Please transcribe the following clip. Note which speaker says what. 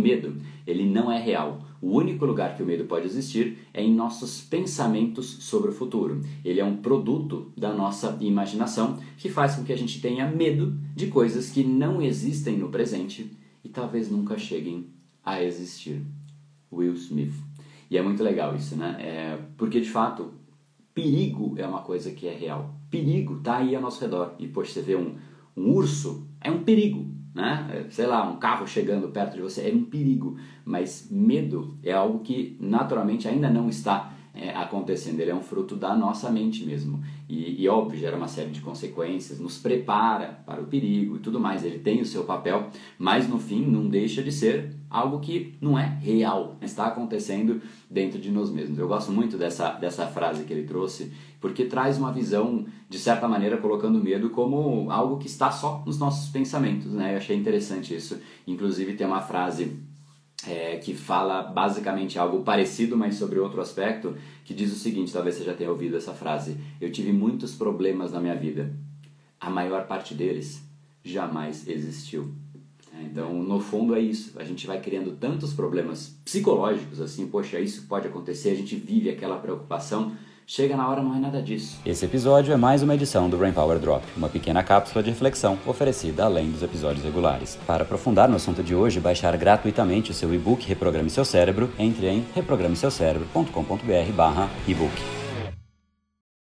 Speaker 1: medo, ele não é real. O único lugar que o medo pode existir é em nossos pensamentos sobre o futuro. Ele é um produto da nossa imaginação que faz com que a gente tenha medo de coisas que não existem no presente e talvez nunca cheguem a existir. Will Smith. E é muito legal isso, né? É, porque de fato, perigo é uma coisa que é real. Perigo está aí ao nosso redor. E, poxa, você vê um, um urso, é um perigo né? Sei lá, um carro chegando perto de você é um perigo, mas medo é algo que naturalmente ainda não está é, acontecendo, ele é um fruto da nossa mente mesmo. E, e, óbvio, gera uma série de consequências, nos prepara para o perigo e tudo mais. Ele tem o seu papel, mas no fim não deixa de ser algo que não é real, está acontecendo dentro de nós mesmos. Eu gosto muito dessa, dessa frase que ele trouxe, porque traz uma visão, de certa maneira, colocando medo como algo que está só nos nossos pensamentos. Né? Eu achei interessante isso. Inclusive, tem uma frase é, que fala basicamente algo parecido, mas sobre outro aspecto, que diz o seguinte: talvez você já tenha ouvido essa frase. Eu tive muitos problemas na minha vida. A maior parte deles jamais existiu. É, então, no fundo, é isso. A gente vai criando tantos problemas psicológicos assim, poxa, isso pode acontecer, a gente vive aquela preocupação Chega na hora, não é nada disso.
Speaker 2: Esse episódio é mais uma edição do Brain Power Drop, uma pequena cápsula de reflexão oferecida além dos episódios regulares. Para aprofundar no assunto de hoje baixar gratuitamente o seu e-book Reprograme Seu Cérebro, entre em reprogrameseucerebro.com.br/ebook.